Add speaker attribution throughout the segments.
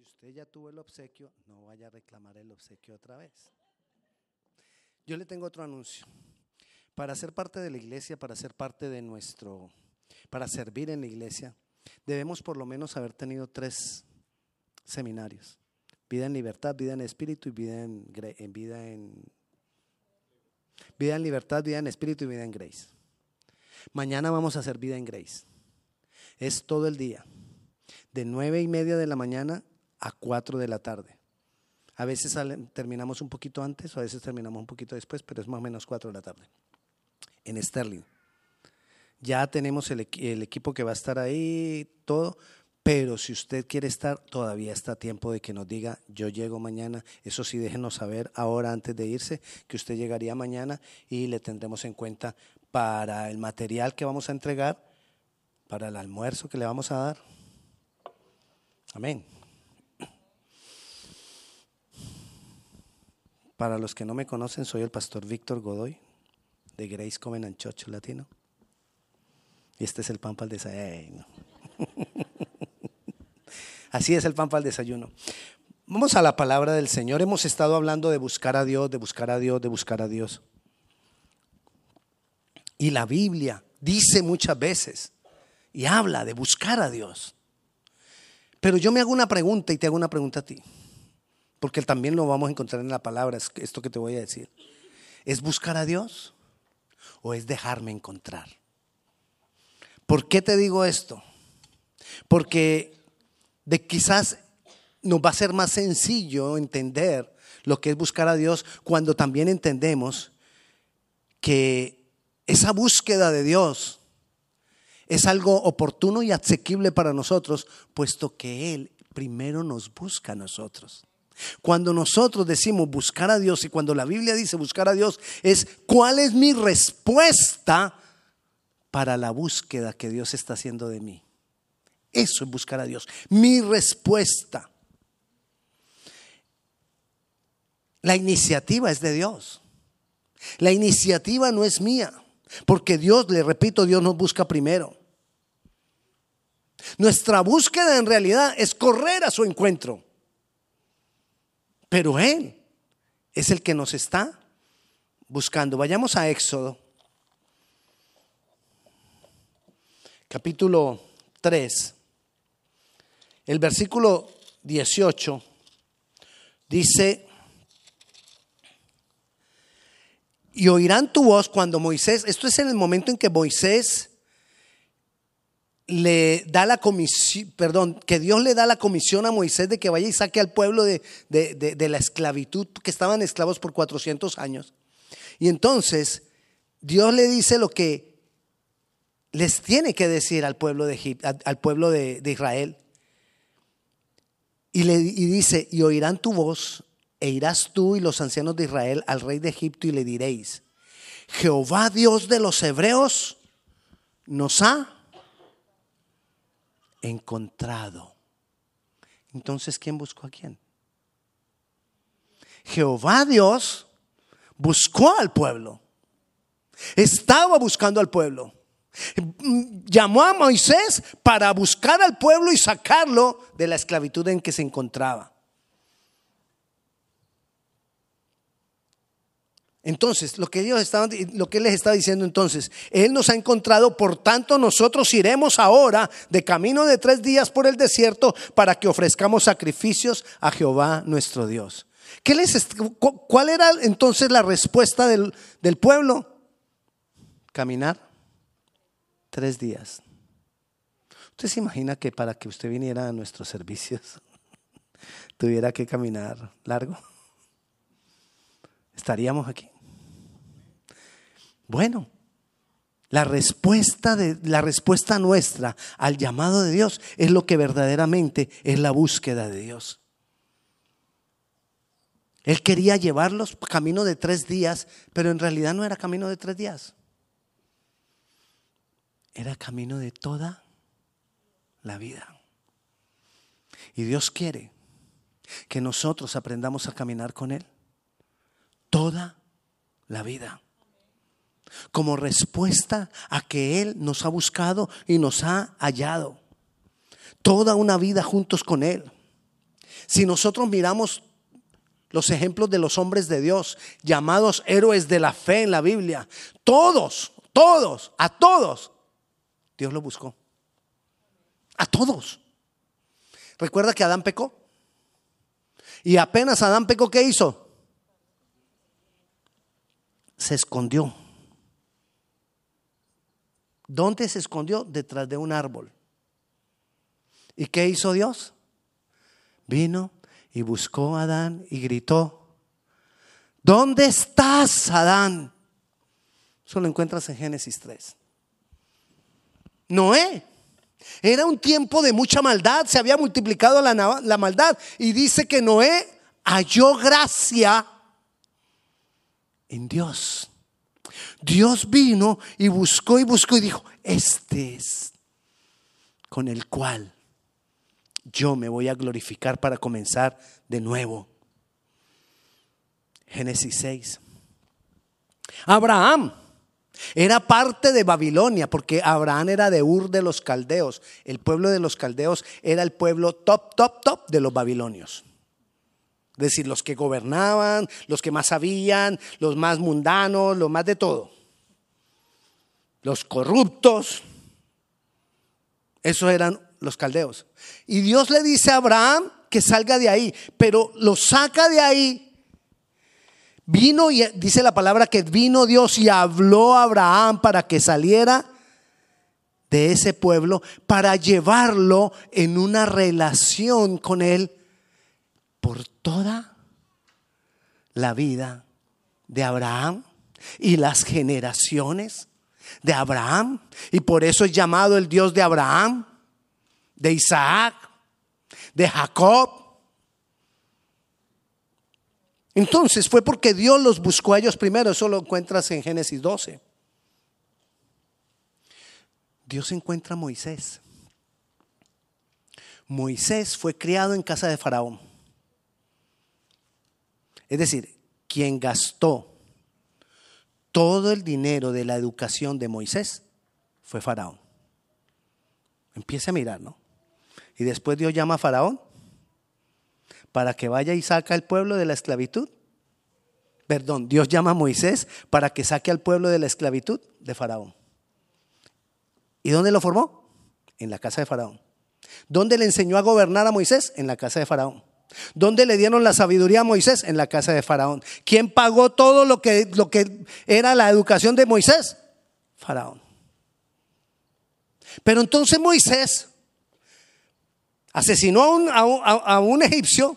Speaker 1: Si usted ya tuvo el obsequio, no vaya a reclamar el obsequio otra vez. Yo le tengo otro anuncio. Para ser parte de la iglesia, para ser parte de nuestro, para servir en la iglesia, debemos por lo menos haber tenido tres seminarios. Vida en libertad, vida en espíritu y vida en, vida en vida en libertad, vida en espíritu y vida en grace. Mañana vamos a hacer vida en grace. Es todo el día, de nueve y media de la mañana a cuatro de la tarde. A veces terminamos un poquito antes o a veces terminamos un poquito después, pero es más o menos cuatro de la tarde. En Sterling. Ya tenemos el, equipo que va a estar ahí, todo, pero si usted quiere estar, todavía está tiempo de que nos diga, yo llego mañana. Eso sí, déjenos saber ahora antes de irse que usted llegaría mañana y le tendremos en cuenta para el material que vamos a entregar, para el almuerzo que le vamos a dar. Amén. Para los que no me conocen, soy el pastor Víctor Godoy de Grace Covenant Church Latino. Y este es el pan para el desayuno. Así es el pan para el desayuno. Vamos a la palabra del Señor. Hemos estado hablando de buscar a Dios, de buscar a Dios, de buscar a Dios. Y la Biblia dice muchas veces y habla de buscar a Dios. Pero yo me hago una pregunta y te hago una pregunta a ti porque también lo vamos a encontrar en la palabra, esto que te voy a decir. ¿Es buscar a Dios o es dejarme encontrar? ¿Por qué te digo esto? Porque de quizás nos va a ser más sencillo entender lo que es buscar a Dios cuando también entendemos que esa búsqueda de Dios es algo oportuno y asequible para nosotros, puesto que Él primero nos busca a nosotros. Cuando nosotros decimos buscar a Dios y cuando la Biblia dice buscar a Dios, es cuál es mi respuesta para la búsqueda que Dios está haciendo de mí. Eso es buscar a Dios. Mi respuesta. La iniciativa es de Dios. La iniciativa no es mía. Porque Dios, le repito, Dios nos busca primero. Nuestra búsqueda en realidad es correr a su encuentro. Pero Él es el que nos está buscando. Vayamos a Éxodo, capítulo 3, el versículo 18 dice, y oirán tu voz cuando Moisés, esto es en el momento en que Moisés le da la comisión, perdón, que Dios le da la comisión a Moisés de que vaya y saque al pueblo de, de, la esclavitud, que estaban esclavos por 400 años. Y entonces Dios le dice lo que les tiene que decir al pueblo de, Egipto, al pueblo de, Israel. Y, le, y dice, y oirán tu voz, e irás tú y los ancianos de Israel al rey de Egipto y le diréis, Jehová Dios de los hebreos nos ha encontrado. Entonces, ¿quién buscó a quién? Jehová Dios buscó al pueblo. Estaba buscando al pueblo. Llamó a Moisés para buscar al pueblo y sacarlo de la esclavitud en que se encontraba. Entonces, lo que, Dios estaba, lo que Él les está diciendo entonces, Él nos ha encontrado, por tanto nosotros iremos ahora de camino de tres días por el desierto para que ofrezcamos sacrificios a Jehová nuestro Dios. ¿Qué les, ¿Cuál era entonces la respuesta del, del pueblo? Caminar tres días. ¿Usted se imagina que para que usted viniera a nuestros servicios tuviera que caminar largo? estaríamos aquí. Bueno, la respuesta, de, la respuesta nuestra al llamado de Dios es lo que verdaderamente es la búsqueda de Dios. Él quería llevarlos camino de tres días, pero en realidad no era camino de tres días. Era camino de toda la vida. Y Dios quiere que nosotros aprendamos a caminar con Él toda la vida. Como respuesta a que Él nos ha buscado y nos ha hallado. Toda una vida juntos con Él. Si nosotros miramos los ejemplos de los hombres de Dios, llamados héroes de la fe en la Biblia, todos, todos, a todos, Dios lo buscó. A todos. ¿Recuerda que Adán pecó? Y apenas Adán pecó, ¿qué hizo? Se escondió. ¿Dónde se escondió? Detrás de un árbol. ¿Y qué hizo Dios? Vino y buscó a Adán y gritó, ¿dónde estás, Adán? Eso lo encuentras en Génesis 3. Noé. Era un tiempo de mucha maldad, se había multiplicado la, la maldad y dice que Noé halló gracia en Dios. Dios vino y buscó y buscó y dijo, este es con el cual yo me voy a glorificar para comenzar de nuevo. Génesis 6. Abraham era parte de Babilonia porque Abraham era de Ur de los Caldeos. El pueblo de los Caldeos era el pueblo top, top, top de los babilonios. Es decir, los que gobernaban, los que más sabían, los más mundanos, lo más de todo. Los corruptos. Esos eran los caldeos. Y Dios le dice a Abraham que salga de ahí, pero lo saca de ahí. Vino y dice la palabra que vino Dios y habló a Abraham para que saliera de ese pueblo, para llevarlo en una relación con él por toda la vida de Abraham y las generaciones de Abraham. Y por eso es llamado el Dios de Abraham, de Isaac, de Jacob. Entonces fue porque Dios los buscó a ellos primero, eso lo encuentras en Génesis 12. Dios encuentra a Moisés. Moisés fue criado en casa de Faraón. Es decir, quien gastó todo el dinero de la educación de Moisés fue Faraón. Empiece a mirar, ¿no? Y después Dios llama a Faraón para que vaya y saque al pueblo de la esclavitud. Perdón, Dios llama a Moisés para que saque al pueblo de la esclavitud de Faraón. ¿Y dónde lo formó? En la casa de Faraón. ¿Dónde le enseñó a gobernar a Moisés? En la casa de Faraón. ¿Dónde le dieron la sabiduría a Moisés? En la casa de Faraón. ¿Quién pagó todo lo que, lo que era la educación de Moisés? Faraón. Pero entonces Moisés Asesinó a un, egipcio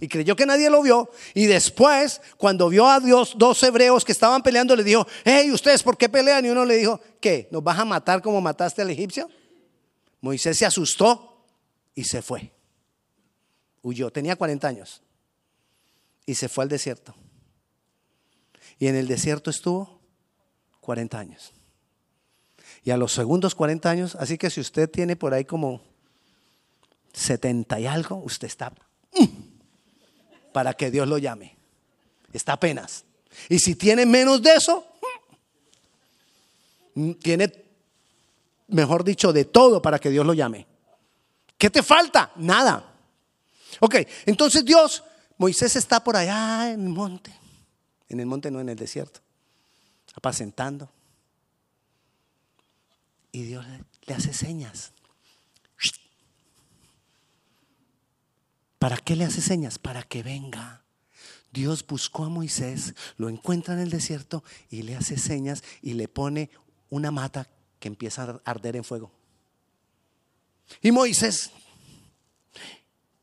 Speaker 1: y creyó que nadie lo vio. Y después, cuando vio a Dios, dos hebreos que estaban peleando, le dijo, hey, ¿ustedes por qué pelean? Y uno le dijo, ¿qué? ¿Nos vas a matar como mataste al egipcio? Moisés se asustó y se fue. Huyó, tenía 40 años. Y se fue al desierto. Y en el desierto estuvo 40 años. Y a los segundos 40 años, así que si usted tiene por ahí como 70 y algo, usted está mm, para que Dios lo llame. Está apenas. Y si tiene menos de eso, mm, tiene, mejor dicho, de todo para que Dios lo llame. ¿Qué te falta? Nada. Ok, entonces Dios, Moisés está por allá en el monte. En el monte, no en el desierto. Apacentando. Y Dios le hace señas. ¿Para qué le hace señas? Para que venga. Dios buscó a Moisés, lo encuentra en el desierto y le hace señas y le pone una mata que empieza a arder en fuego. Y Moisés,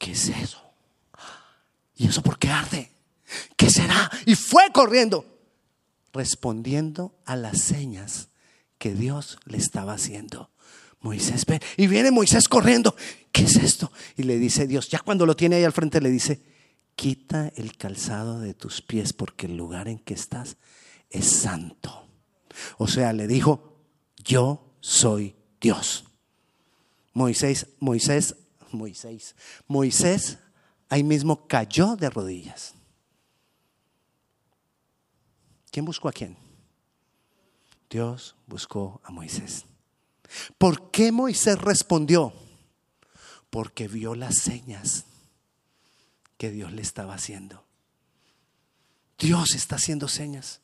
Speaker 1: ¿qué es eso? ¿Y eso por qué arde? ¿Qué será? Y fue corriendo, respondiendo a las señas que Dios le estaba haciendo. Moisés, ve. Y viene Moisés corriendo. ¿Qué es esto? Y le dice Dios, ya cuando lo tiene ahí al frente, le dice, quita el calzado de tus pies porque el lugar en que estás es santo. O sea, le dijo, yo soy Dios. Moisés, Moisés, Moisés, Moisés ahí mismo cayó de rodillas. ¿Quién buscó a quién? Dios buscó a Moisés. ¿Por qué Moisés respondió? Porque vio las señas que Dios le estaba haciendo. Dios está haciendo señas.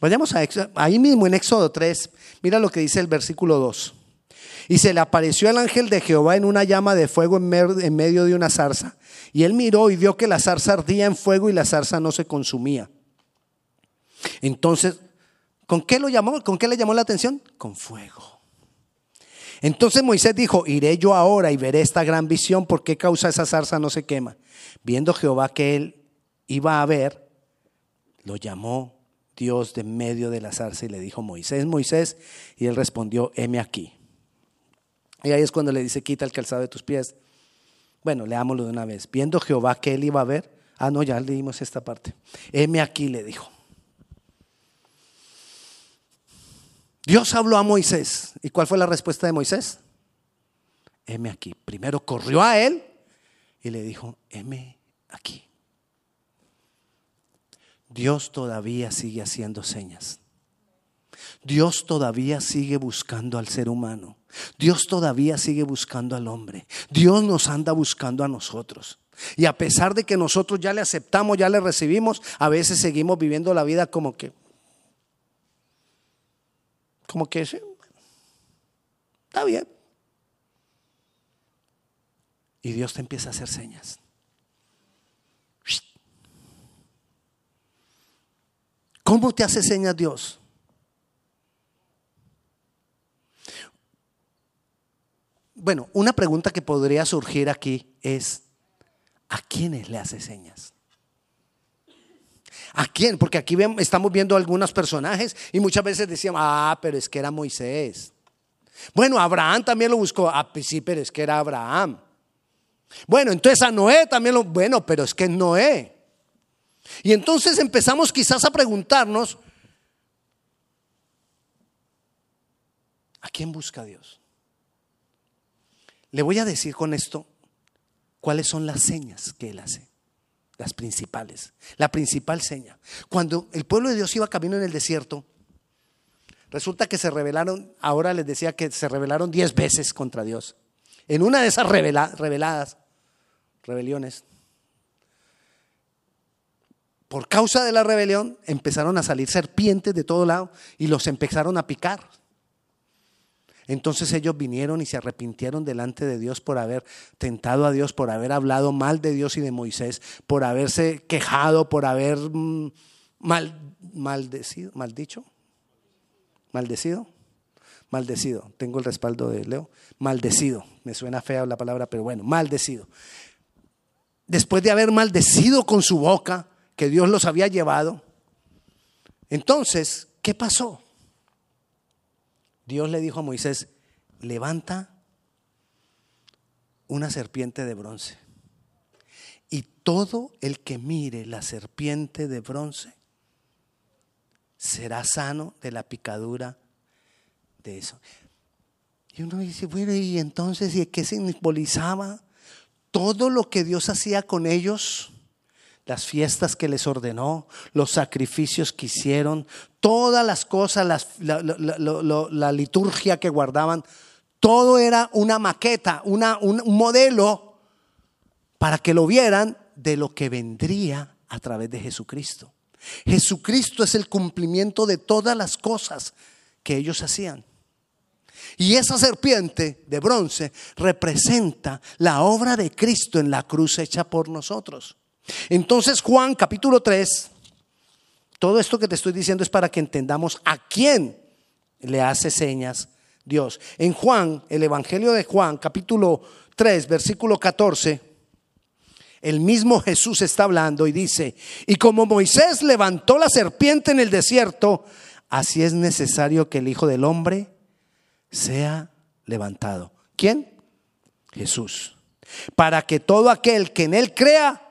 Speaker 1: Vayamos a ahí mismo en Éxodo 3, mira lo que dice el versículo 2. Y se le apareció el ángel de Jehová en una llama de fuego en, medio de una zarza. Y él miró y vio que la zarza ardía en fuego y la zarza no se consumía. Entonces, ¿con qué lo llamó? ¿Con qué le llamó la atención? Con fuego. Entonces Moisés dijo, iré yo ahora y veré esta gran visión, ¿por qué causa esa zarza no se quema? Viendo Jehová que él iba a ver, lo llamó Dios de medio de la zarza y le dijo, Moisés, Moisés, y él respondió, heme aquí. Y ahí es cuando le dice, quita el calzado de tus pies. Bueno, leámoslo de una vez. Viendo Jehová que él iba a ver, ah, no, ya leímos esta parte. Heme aquí, le dijo. Dios habló a Moisés. ¿Y cuál fue la respuesta de Moisés? Heme aquí. Primero corrió a él y le dijo, heme aquí. Dios todavía sigue haciendo señas. Dios todavía sigue buscando al ser humano. Dios todavía sigue buscando al hombre. Dios nos anda buscando a nosotros. Y a pesar de que nosotros ya le aceptamos, ya le recibimos, a veces seguimos viviendo la vida como que, como que está bien. Y Dios te empieza a hacer señas. ¿Cómo te hace señas Dios? Bueno, una pregunta que podría surgir aquí es, ¿a quiénes le hace señas? ¿A quién? Porque aquí estamos viendo algunos personajes y muchas veces decíamos, ah, pero es que era Moisés. Bueno, Abraham también lo buscó. Ah, pues sí, pero es que era Abraham. Bueno, entonces a Noé también lo, bueno, pero es que es Noé. Y entonces empezamos quizás a preguntarnos, ¿a quién busca Dios? Le voy a decir con esto cuáles son las señas que Él hace las principales. La principal seña. Cuando el pueblo de Dios iba camino en el desierto, resulta que se rebelaron, ahora les decía que se rebelaron diez veces contra Dios. En una de esas reveladas, rebeliones, por causa de la rebelión empezaron a salir serpientes de todo lado y los empezaron a picar. Entonces ellos vinieron y se arrepintieron delante de Dios por haber tentado a Dios, por haber hablado mal de Dios y de Moisés, por haberse quejado, por haber mm, mal, maldecido, maldicho, maldecido, maldecido. Tengo el respaldo de Leo. Maldecido. Me suena fea la palabra, pero bueno, maldecido. Después de haber maldecido con su boca, que Dios los había llevado, entonces, ¿qué pasó? Dios le dijo a Moisés, levanta una serpiente de bronce. Y todo el que mire la serpiente de bronce será sano de la picadura de eso. Y uno dice, bueno, y entonces, ¿y qué simbolizaba? Todo lo que Dios hacía con ellos las fiestas que les ordenó, los sacrificios que hicieron, todas las cosas, la, liturgia que guardaban, todo era una maqueta, una, un modelo para que lo vieran de lo que vendría a través de Jesucristo. Jesucristo es el cumplimiento de todas las cosas que ellos hacían. Y esa serpiente de bronce representa la obra de Cristo en la cruz hecha por nosotros. Entonces Juan capítulo 3, todo esto que te estoy diciendo es para que entendamos a quién le hace señas Dios. En Juan, el Evangelio de Juan capítulo 3, versículo 14, el mismo Jesús está hablando y dice, y como Moisés levantó la serpiente en el desierto, así es necesario que el Hijo del Hombre sea levantado. ¿Quién? Jesús. Para que todo aquel que en él crea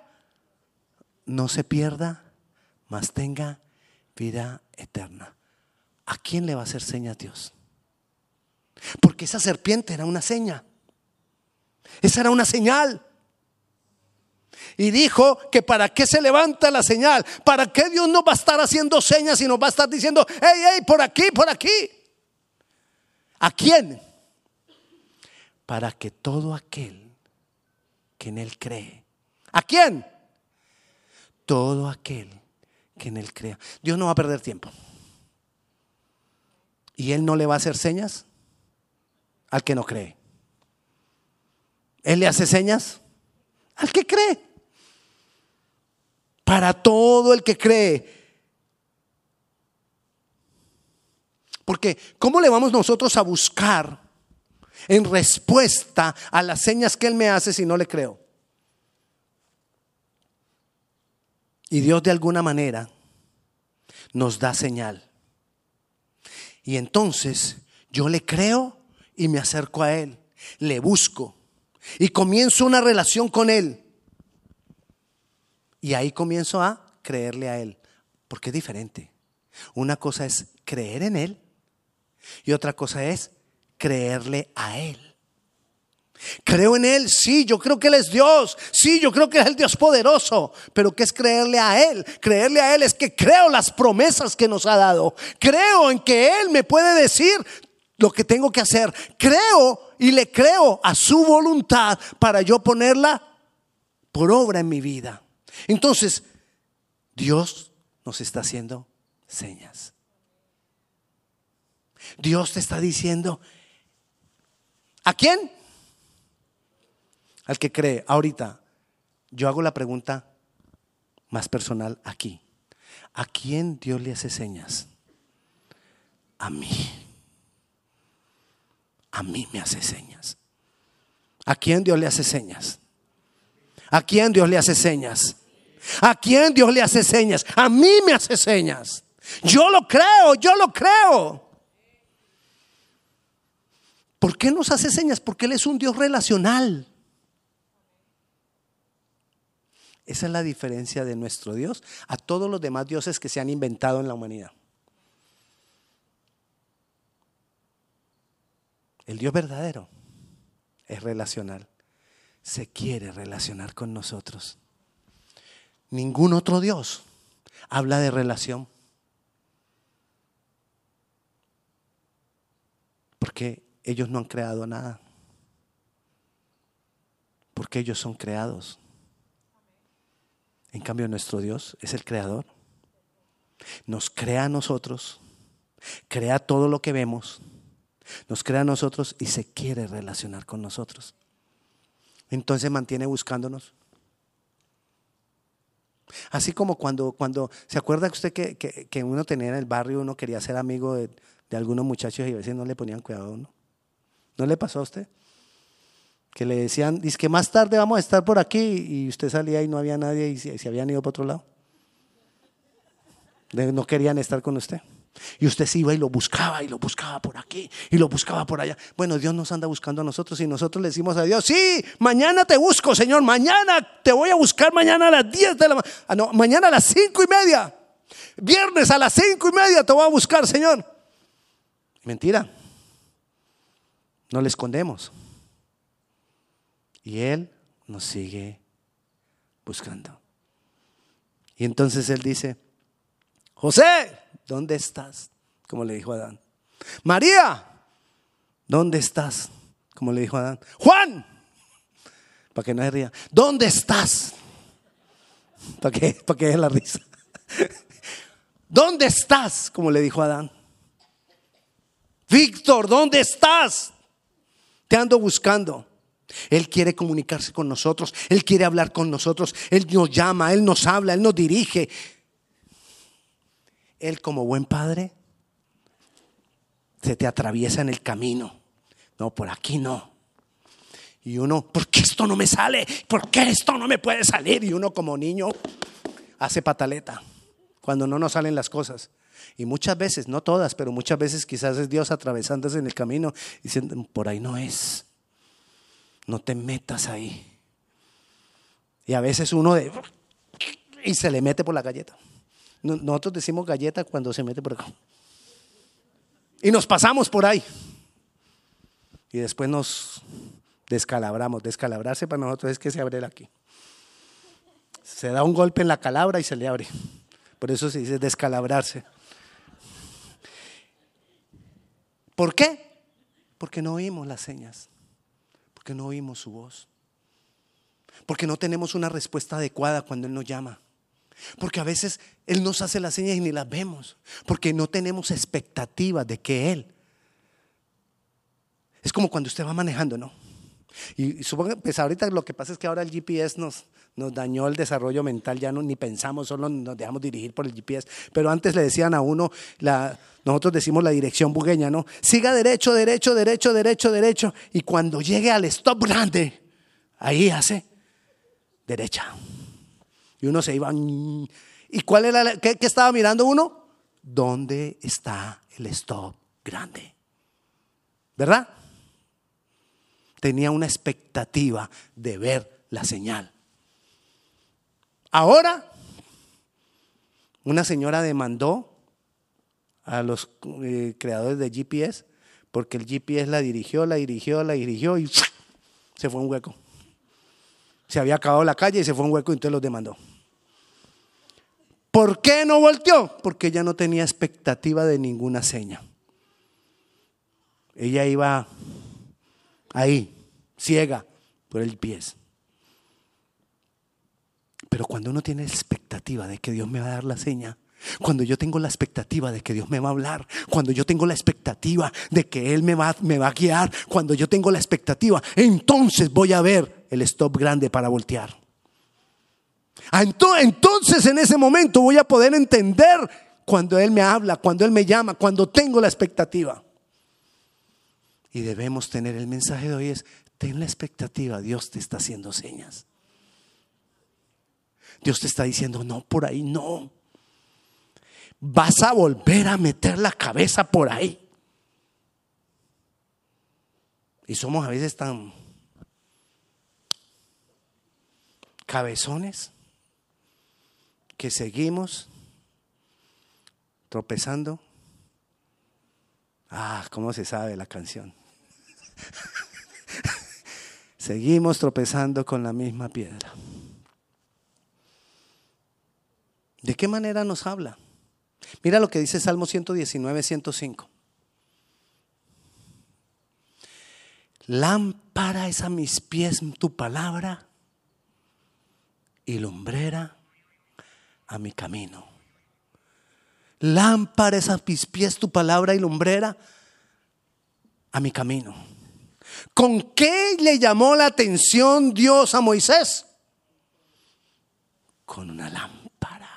Speaker 1: no se pierda, mas tenga vida eterna. ¿A quién le va a hacer señas Dios? Porque esa serpiente era una seña. Esa era una señal. Y dijo que para qué se levanta la señal, para qué Dios no va a estar haciendo señas y nos va a estar diciendo, hey, hey, por aquí, por aquí. ¿A quién? Para que todo aquel que en Él cree. ¿A quién? Todo aquel que en Él crea. Dios no va a perder tiempo. ¿Y Él no le va a hacer señas? Al que no cree. Él le hace señas al que cree. Para todo el que cree. Porque ¿cómo le vamos nosotros a buscar en respuesta a las señas que Él me hace si no le creo? Y Dios de alguna manera nos da señal. Y entonces yo le creo y me acerco a Él, le busco y comienzo una relación con Él. Y ahí comienzo a creerle a Él, porque es diferente. Una cosa es creer en Él y otra cosa es creerle a Él. Creo en Él, sí, yo creo que Él es Dios, sí, yo creo que es el Dios poderoso, pero ¿qué es creerle a Él? Creerle a Él es que creo las promesas que nos ha dado, creo en que Él me puede decir lo que tengo que hacer, creo y le creo a su voluntad para yo ponerla por obra en mi vida. Entonces, Dios nos está haciendo señas. Dios te está diciendo, ¿a quién? Al que cree. Ahorita, yo hago la pregunta más personal aquí. ¿A quién Dios le hace señas? A mí. A mí me hace señas. ¿A quién Dios le hace señas? ¿A quién Dios le hace señas? ¿A quién Dios le hace señas? A mí me hace señas. Yo lo creo, yo lo creo. ¿Por qué nos hace señas? Porque Él es un Dios relacional. Esa es la diferencia de nuestro Dios a todos los demás dioses que se han inventado en la humanidad. El Dios verdadero es relacional. Se quiere relacionar con nosotros. Ningún otro Dios habla de relación. Porque ellos no han creado nada. Porque ellos son creados. En cambio, nuestro Dios es el creador. Nos crea a nosotros, crea todo lo que vemos, nos crea a nosotros y se quiere relacionar con nosotros. Entonces mantiene buscándonos. Así como cuando, cuando ¿se acuerda usted que, que, uno tenía en el barrio, uno quería ser amigo de, de, algunos muchachos y a veces no le ponían cuidado a uno? ¿No le pasó a usted? Que le decían, dice que más tarde vamos a estar por aquí y usted salía y no había nadie y se, habían ido para otro lado. No querían estar con usted. Y usted se iba y lo buscaba y lo buscaba por aquí y lo buscaba por allá. Bueno, Dios nos anda buscando a nosotros y nosotros le decimos a Dios, sí, mañana te busco, Señor, mañana te voy a buscar, mañana a las 10 de la mañana, ah, mañana a las 5 y media, viernes a las 5 y media te voy a buscar, Señor. Mentira, no le escondemos. Y Él nos sigue buscando. Y entonces Él dice, José, ¿dónde estás? Como le dijo Adán. María, ¿dónde estás? Como le dijo Adán. Juan, para que no se ría. ¿Dónde estás? ¿Para? Para que es la risa. ¿Dónde estás? Como le dijo Adán. Víctor, ¿dónde estás? Te ando buscando. Él quiere comunicarse con nosotros, Él quiere hablar con nosotros, Él nos llama, Él nos habla, Él nos dirige, él como buen padre se te atraviesa en el camino. No, por aquí no. Y uno, ¿por qué esto no me sale? ¿Por qué esto no me puede salir? Y uno como niño hace pataleta cuando no nos salen las cosas. Y muchas veces, no todas, pero muchas veces quizás es Dios atravesándose en el camino diciendo, por ahí no es. No te metas ahí. Y a veces uno de, y se le mete por la galleta. Nosotros decimos galleta cuando se mete por acá. Y nos pasamos por ahí. Y después nos descalabramos. Descalabrarse para nosotros es que se abre aquí. Se da un golpe en la calabra y se le abre. Por eso se dice descalabrarse. ¿Por qué? Porque no oímos las señas. Porque no oímos su voz. Porque no tenemos una respuesta adecuada cuando Él nos llama. Porque a veces Él nos hace las señas y ni las vemos. Porque no tenemos expectativa de que Él. Es como cuando usted va manejando, ¿no? Y, supongo, pues ahorita lo que pasa es que ahora el GPS nos, nos dañó el desarrollo mental, ya no ni pensamos, solo nos dejamos dirigir por el GPS. Pero antes le decían a uno, nosotros decimos la dirección bugueña, ¿no? Siga derecho, derecho, derecho, derecho, derecho. Y cuando llegue al stop grande, ahí hace derecha. Y uno se iba. ¿Y cuál era? qué, qué estaba mirando uno? ¿Dónde está el stop grande? ¿Verdad? Tenía una expectativa de ver la señal. Ahora, una señora demandó a los eh, creadores de GPS porque el GPS la dirigió, la dirigió, la dirigió y se fue un hueco. Se había acabado la calle y se fue un hueco y entonces los demandó. ¿Por qué no volteó? Porque ella no tenía expectativa de ninguna seña. Ella iba ahí, ciega por el GPS. Pero cuando uno tiene expectativa de que Dios me va a dar la seña, cuando yo tengo la expectativa de que Dios me va a hablar, cuando yo tengo la expectativa de que Él me va, me va a guiar, cuando yo tengo la expectativa, entonces voy a ver el stop grande para voltear. Ah, entonces en ese momento voy a poder entender cuando Él me habla, cuando Él me llama, cuando tengo la expectativa. Y debemos tener el mensaje de hoy es, ten la expectativa, Dios te está haciendo señas. Dios te está diciendo, no, por ahí no. Vas a volver a meter la cabeza por ahí. Y somos a veces tan cabezones que seguimos tropezando. Ah, ¿cómo se sabe la canción? seguimos tropezando con la misma piedra. ¿De qué manera nos habla? Mira lo que dice Salmo 119, 105. Lámpara es a mis pies tu palabra y lumbrera a mi camino. Lámpara es a mis pies tu palabra y lumbrera a mi camino. ¿Con qué le llamó la atención Dios a Moisés? Con una lámpara.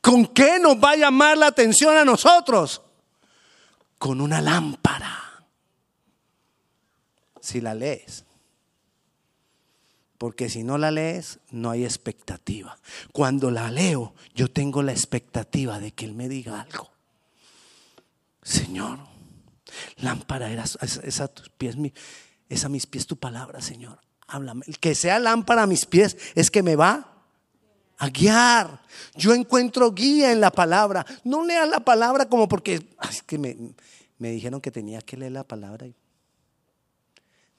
Speaker 1: ¿Con qué nos va a llamar la atención a nosotros? Con una lámpara. Si la lees. Porque si no la lees, no hay expectativa. Cuando la leo, yo tengo la expectativa de que Él me diga algo. Señor, lámpara es a tus pies, es a mis pies tu palabra, Señor. Háblame. El que sea lámpara a mis pies es que me va a guiar. Yo encuentro guía en la palabra. No lea la palabra como porque es que me, me, dijeron que tenía que leer la palabra.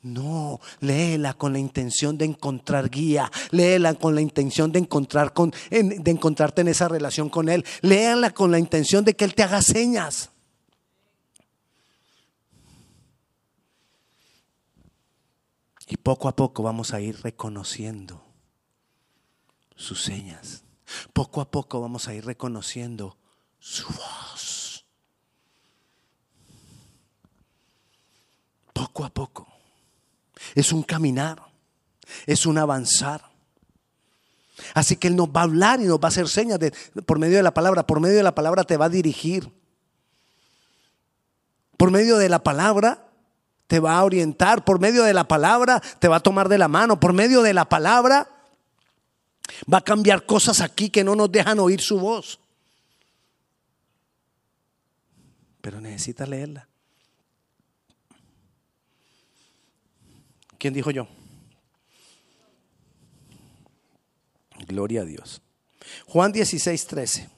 Speaker 1: No, léela con la intención de encontrar guía, léela con la intención de encontrar con, de encontrarte en esa relación con él, léala con la intención de que él te haga señas. Y poco a poco vamos a ir reconociendo sus señas. Poco a poco vamos a ir reconociendo su voz. Poco a poco. Es un caminar, es un avanzar. Así que Él nos va a hablar y nos va a hacer señas por medio de la palabra. Por medio de la palabra te va a dirigir. Por medio de la palabra te va a orientar. Por medio de la palabra te va a tomar de la mano. Por medio de la palabra Va a cambiar cosas aquí que no nos dejan oír su voz. Pero necesita leerla. ¿Quién dijo yo? Gloria a Dios. Juan 16, 13.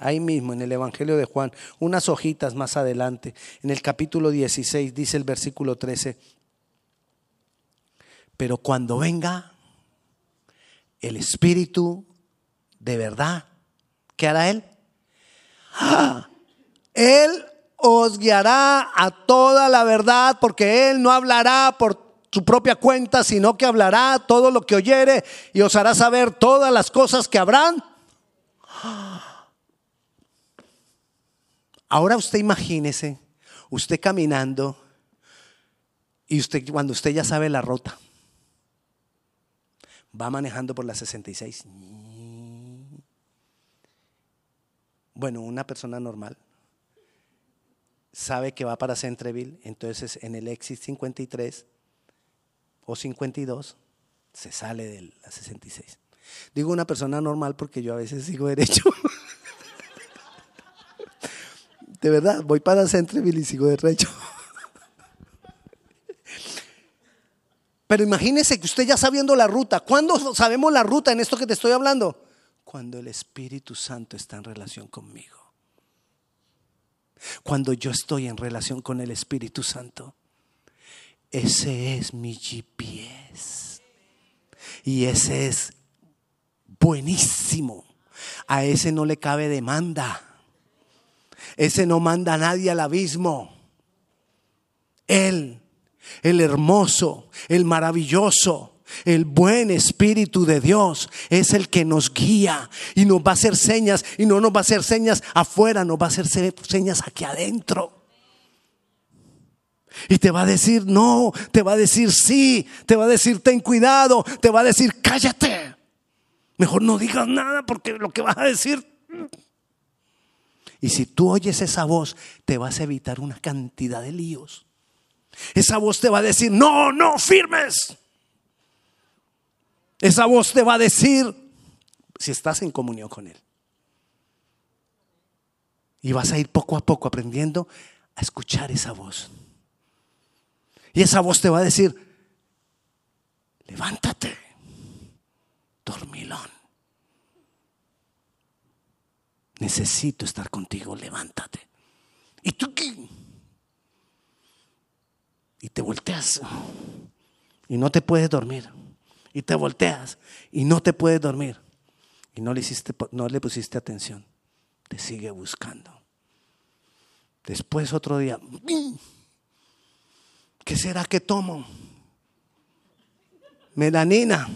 Speaker 1: Ahí mismo en el Evangelio de Juan, unas hojitas más adelante, en el capítulo 16, dice el versículo 13. Pero cuando venga el Espíritu de verdad, ¿qué hará Él? ¡Ah! Él os guiará a toda la verdad porque Él no hablará por su propia cuenta, sino que hablará todo lo que oyere y os hará saber todas las cosas que habrán. Ahora usted imagínese, usted caminando y usted cuando usted ya sabe la ruta, va manejando por la 66. Bueno, una persona normal sabe que va para Centreville, entonces en el Exit 53 o 52 se sale de la 66. Digo una persona normal porque yo a veces sigo derecho. De verdad, voy para Centreville y sigo derecho. Pero imagínese que usted ya sabiendo la ruta. ¿Cuándo sabemos la ruta en esto que te estoy hablando? Cuando el Espíritu Santo está en relación conmigo. Cuando yo estoy en relación con el Espíritu Santo. Ese es mi GPS. Y ese es buenísimo. A ese no le cabe demanda. Ese no manda a nadie al abismo. Él, el hermoso, el maravilloso, el buen Espíritu de Dios es el que nos guía y nos va a hacer señas y no nos va a hacer señas afuera, nos va a hacer señas aquí adentro. Y te va a decir no, te va a decir sí, te va a decir ten cuidado, te va a decir cállate. Mejor no digas nada porque lo que vas a decir y si tú oyes esa voz, te vas a evitar una cantidad de líos. Esa voz te va a decir, no, no, firmes. Esa voz te va a decir, si estás en comunión con Él. Y vas a ir poco a poco aprendiendo a escuchar esa voz. Y esa voz te va a decir, levántate, dormilón. Necesito estar contigo, levántate. ¿Y tú qué? Y te volteas y no te puedes dormir. Y te volteas y no te puedes dormir. Y no le, hiciste, no le pusiste atención. Te sigue buscando. Después otro día, ¿qué será que tomo? Melanina.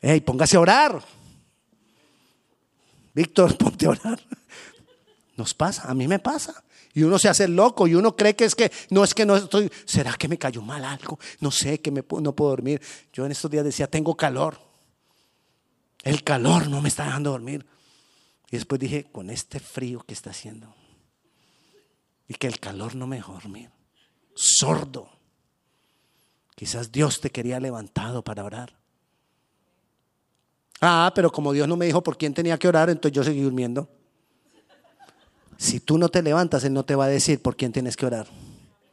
Speaker 1: Ey, póngase a orar. Víctor, ponte a orar. Nos pasa, a mí me pasa. Y uno se hace loco y uno cree que es que no es que no estoy. ¿Será que me cayó mal algo? No sé, que me, no puedo dormir. Yo en estos días decía, tengo calor. El calor no me está dejando dormir. Y después dije, con este frío que está haciendo. Y que el calor no me deja dormir. Sordo. Quizás Dios te quería levantado para orar. Ah, pero como Dios no me dijo por quién tenía que orar, entonces yo seguí durmiendo. Si tú no te levantas, Él no te va a decir por quién tienes que orar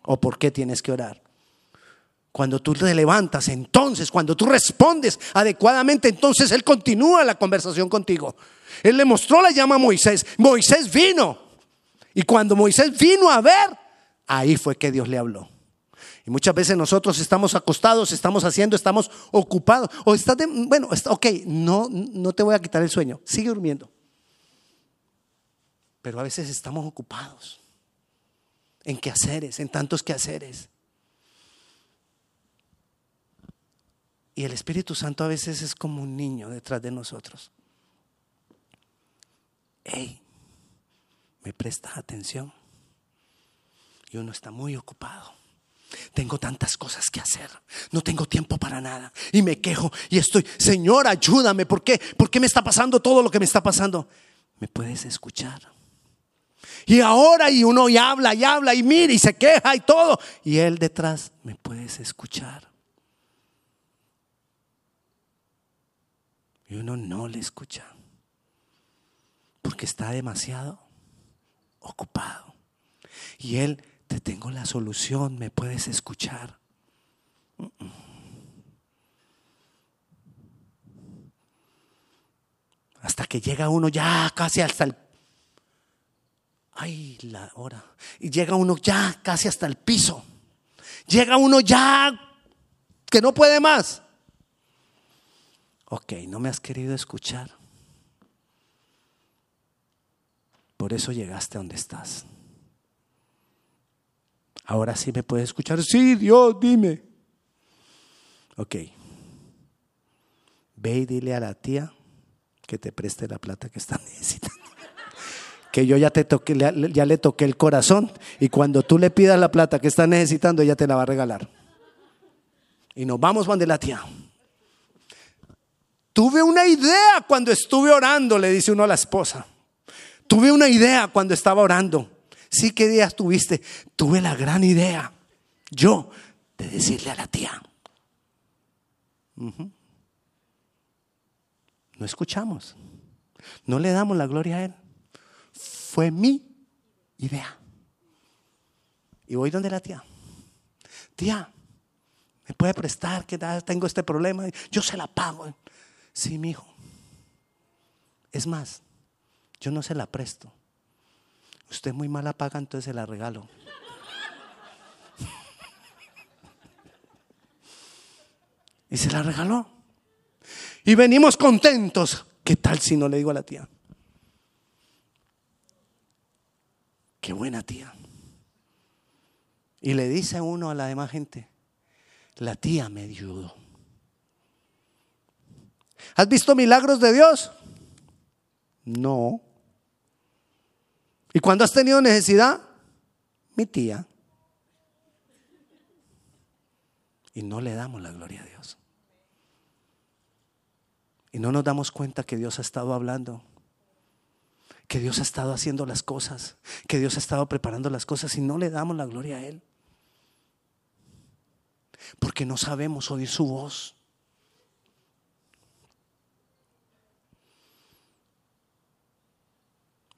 Speaker 1: o por qué tienes que orar. Cuando tú te levantas, entonces, cuando tú respondes adecuadamente, entonces Él continúa la conversación contigo. Él le mostró la llama a Moisés. Moisés vino. Y cuando Moisés vino a ver, ahí fue que Dios le habló. Y muchas veces nosotros estamos acostados, estamos haciendo, estamos ocupados. O estás de, bueno, está, ok, no, no te voy a quitar el sueño, sigue durmiendo. Pero a veces estamos ocupados en quehaceres, en tantos quehaceres. Y el Espíritu Santo a veces es como un niño detrás de nosotros. Hey, me presta atención. Y uno está muy ocupado. Tengo tantas cosas que hacer. No tengo tiempo para nada. Y me quejo y estoy, Señor, ayúdame. ¿Por qué? ¿Por qué me está pasando todo lo que me está pasando? ¿Me puedes escuchar? Y ahora y uno y habla y habla y mira y se queja y todo. Y él detrás, ¿me puedes escuchar? Y uno no le escucha. Porque está demasiado ocupado. Y él te tengo la solución, me puedes escuchar. Hasta que llega uno ya casi hasta el... Ay, la hora. Y llega uno ya casi hasta el piso. Llega uno ya que no puede más. Ok, no me has querido escuchar. Por eso llegaste a donde estás. Ahora sí me puede escuchar. Sí, Dios, dime. Ok. Ve y dile a la tía que te preste la plata que está necesitando. Que yo ya, te toqué, ya le toqué el corazón y cuando tú le pidas la plata que está necesitando, ella te la va a regalar. Y nos vamos de la tía. Tuve una idea cuando estuve orando, le dice uno a la esposa. Tuve una idea cuando estaba orando. Sí, ¿qué días tuviste? Tuve la gran idea, yo, de decirle a la tía. No escuchamos. No le damos la gloria a Él. Fue mi idea. Y voy donde la tía. Tía, ¿me puede prestar? Que tengo este problema. Yo se la pago. Sí, mi hijo. Es más, yo no se la presto. Usted muy mala paga, entonces se la regalo. Y se la regaló. Y venimos contentos. ¿Qué tal si no le digo a la tía? Qué buena tía. Y le dice uno a la demás gente, la tía me ayudó. ¿Has visto milagros de Dios? No. ¿Y cuando has tenido necesidad? Mi tía. Y no le damos la gloria a Dios. Y no nos damos cuenta que Dios ha estado hablando, que Dios ha estado haciendo las cosas, que Dios ha estado preparando las cosas y no le damos la gloria a Él. Porque no sabemos oír su voz.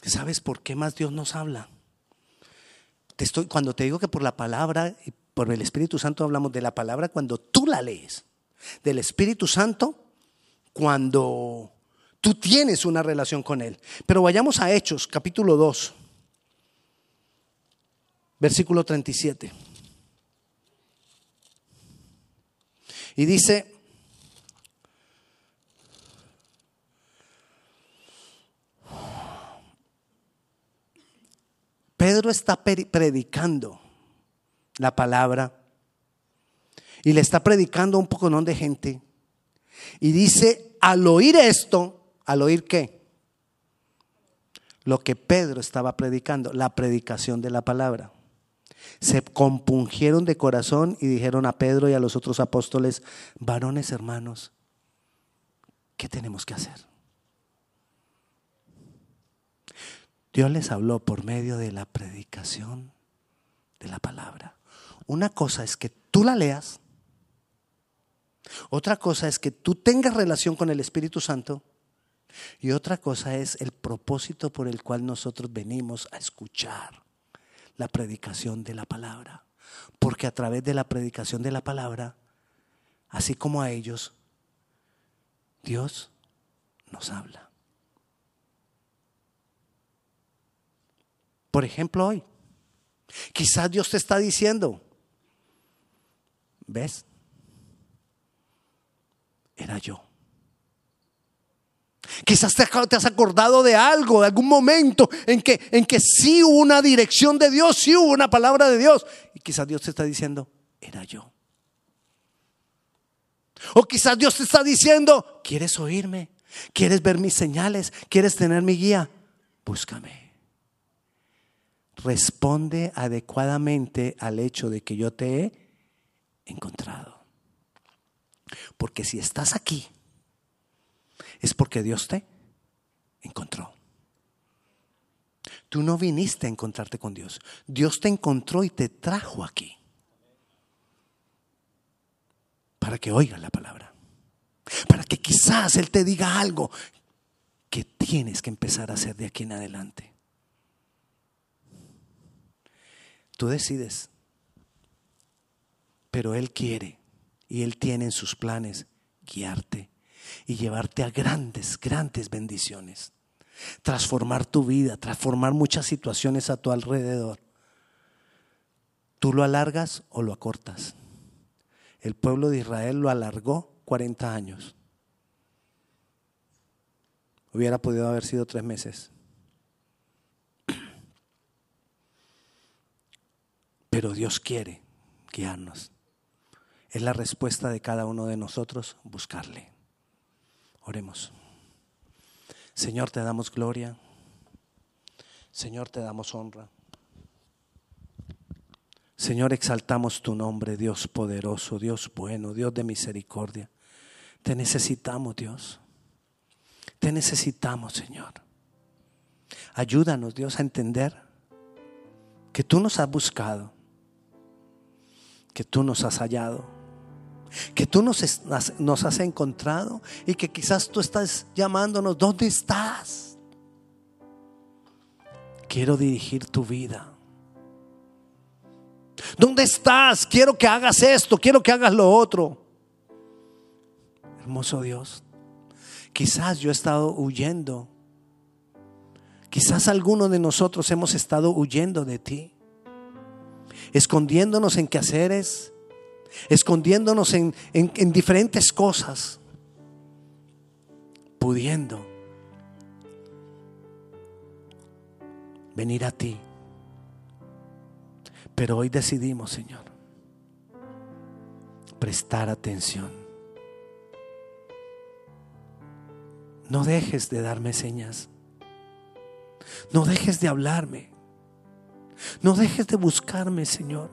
Speaker 1: ¿Sabes por qué más Dios nos habla? Te estoy, cuando te digo que por la palabra y por el Espíritu Santo hablamos de la palabra cuando tú la lees, del Espíritu Santo cuando tú tienes una relación con Él. Pero vayamos a Hechos, capítulo 2, versículo 37. Y dice, Pedro está predicando la palabra y le está predicando a un poco de gente. Y dice, al oír esto, ¿al oír qué? Lo que Pedro estaba predicando, la predicación de la palabra. Se compungieron de corazón y dijeron a Pedro y a los otros apóstoles, varones hermanos, ¿qué tenemos que hacer? Dios les habló por medio de la predicación de la palabra. Una cosa es que tú la leas, otra cosa es que tú tengas relación con el Espíritu Santo y otra cosa es el propósito por el cual nosotros venimos a escuchar la predicación de la palabra. Porque a través de la predicación de la palabra, así como a ellos, Dios nos habla. Por ejemplo, hoy. Quizás Dios te está diciendo, ¿ves? Era yo. Quizás te, has acordado de algo, de algún momento en que, en que sí hubo una dirección de Dios, sí hubo una palabra de Dios. Y quizás Dios te está diciendo, era yo. O quizás Dios te está diciendo, ¿quieres oírme? ¿Quieres ver mis señales? ¿Quieres tener mi guía? Búscame responde adecuadamente al hecho de que yo te he encontrado. Porque si estás aquí, es porque Dios te encontró. Tú no viniste a encontrarte con Dios. Dios te encontró y te trajo aquí. Para que oigas la palabra. Para que quizás Él te diga algo que tienes que empezar a hacer de aquí en adelante. Tú decides. Pero Él quiere y Él tiene en sus planes guiarte y llevarte a grandes, grandes bendiciones. Transformar tu vida, transformar muchas situaciones a tu alrededor. Tú lo alargas o lo acortas. El pueblo de Israel lo alargó 40 años. Hubiera podido haber sido tres meses. Pero Dios quiere guiarnos. Es la respuesta de cada uno de nosotros buscarle. Oremos. Señor, te damos gloria. Señor, te damos honra. Señor, exaltamos tu nombre, Dios poderoso, Dios bueno, Dios de misericordia. Te necesitamos, Dios. Te necesitamos, Señor. Ayúdanos, Dios, a entender que tú nos has buscado, que tú nos has hallado, que tú nos, has encontrado y que quizás tú estás llamándonos, ¿dónde estás? Quiero dirigir tu vida. ¿Dónde estás? Quiero que hagas esto, quiero que hagas lo otro. Hermoso Dios, quizás yo he estado huyendo. Quizás algunos de nosotros hemos estado huyendo de ti, escondiéndonos en quehaceres, escondiéndonos en, en diferentes cosas, pudiendo venir a ti pero hoy decidimos, Señor, prestar atención. No dejes de darme señas. No dejes de hablarme. No dejes de buscarme, Señor.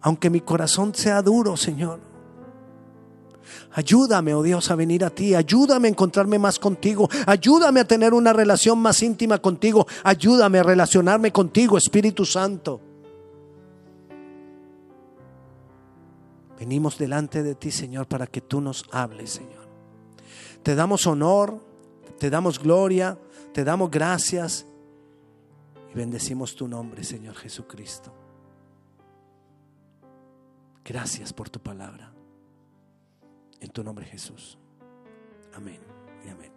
Speaker 1: Aunque mi corazón sea duro, Señor. Ayúdame, oh Dios, a venir a ti. Ayúdame a encontrarme más contigo. Ayúdame a tener una relación más íntima contigo. Ayúdame a relacionarme contigo, Espíritu Santo. Venimos delante de ti, Señor, para que tú nos hables, Señor. Te damos honor, te damos gloria, te damos gracias bendecimos tu nombre, Señor Jesucristo. Gracias por tu palabra. En tu nombre Jesús. Amén y amén.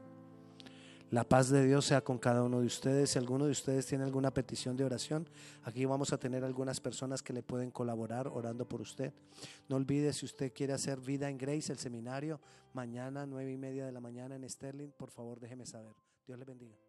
Speaker 1: La paz de Dios sea con cada uno de ustedes. Si alguno de ustedes tiene alguna petición de oración, aquí vamos a tener algunas personas que le pueden colaborar orando por usted. No olvide si usted quiere hacer vida en Grace, el seminario, mañana nueve y media de la mañana en Sterling, por favor déjeme saber. Dios le bendiga.